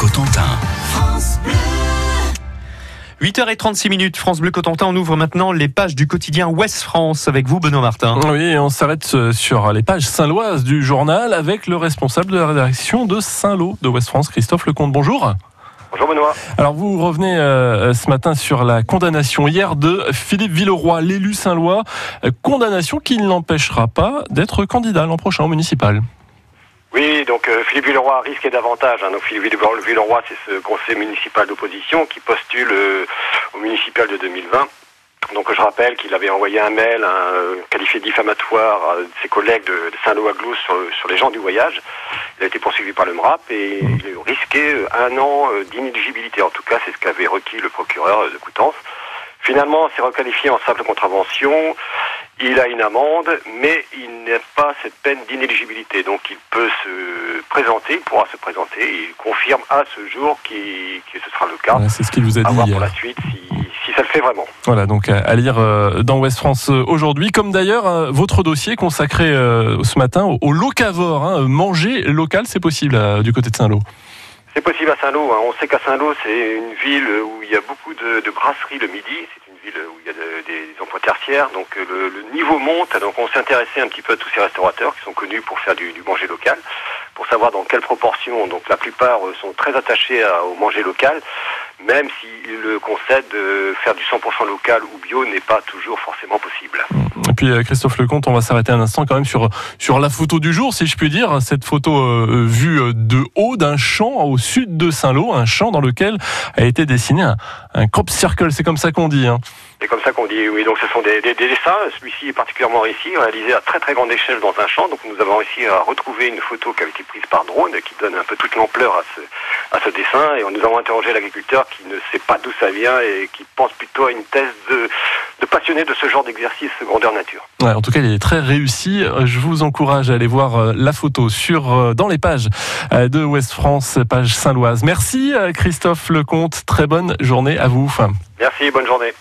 Cotentin. 8h36 minutes, France Bleu Cotentin, on ouvre maintenant les pages du quotidien Ouest France avec vous Benoît Martin. Oui, on s'arrête euh, sur les pages saint-loises du journal avec le responsable de la rédaction de Saint-Lô de Ouest France, Christophe Lecomte. Bonjour. Bonjour Benoît. Alors vous revenez euh, ce matin sur la condamnation hier de Philippe Villeroy, l'élu Saint-Lois, Euh, condamnation qui ne l'empêchera pas d'être candidat l'an prochain au municipal. Oui, donc euh, Philippe Villeroy risquait davantage. Hein. Donc Philippe Villeroy, c'est ce conseil municipal d'opposition qui postule euh, au municipal de 2020. Donc je rappelle qu'il avait envoyé un mail un, qualifié diffamatoire à ses collègues de, Saint-Lô-à-Glous sur, sur les gens du voyage. Il a été poursuivi par le MRAP et il risquait euh, un an euh, d'inéligibilité. En tout cas, c'est ce qu'avait requis le procureur euh, de Coutances. Finalement, c'est requalifié en simple contravention. Il a une amende, mais il n'a pas cette peine d'inéligibilité. Donc il peut se présenter, il pourra se présenter. Il confirme à ce jour que ce sera le cas. Voilà, c'est ce qu'il vous a À dit voir hier. pour la suite si, si ça le fait vraiment. Voilà, donc à, à lire euh, dans Ouest France euh, aujourd'hui, comme d'ailleurs euh, votre dossier consacré euh, ce matin au, locavore. hein. Manger local, c'est possible du côté de Saint-Lô. C'est possible à Saint-Lô. hein. On sait qu'à Saint-Lô, c'est une ville où il y a beaucoup de, de brasseries le midi. C'est une ville où il y a de- tertiaires. Donc euh, le, niveau monte. Donc on s'est intéressé un petit peu à tous ces restaurateurs qui sont connus pour faire du, manger local, pour savoir dans quelle proportion. Donc la plupart euh, sont très attachés au manger local, même si le concept de faire du 100% local ou bio n'est pas toujours forcément possible. Et puis euh, Christophe Lecomte, on va s'arrêter un instant quand même sur, sur la photo du jour, si je puis dire. Cette photo euh, vue euh, de haut d'un champ au sud de Saint-Lô, un champ dans lequel a été dessiné un, un crop circle, c'est comme ça qu'on dit. Hein. C'est comme ça qu'on dit, oui. Donc ce sont des, des- des dessins. Celui-ci est particulièrement réussi, réalisé à très très grande échelle dans un champ. Donc nous avons réussi à retrouver une photo qui avait été prise par drone, qui donne un peu toute l'ampleur à ce, à ce dessin. Et nous avons interrogé l'agriculteur qui ne sait pas d'où ça vient et qui pense plutôt à une thèse de, de passionné de ce genre d'exercice grandeur nature. Ouais, en tout cas, il est très réussi. Je vous encourage à aller voir euh, la photo sur euh, dans les pages euh, de Ouest France, page Saint-Loise. Merci Christophe Lecomte. Très bonne journée à vous. Merci, bonne journée.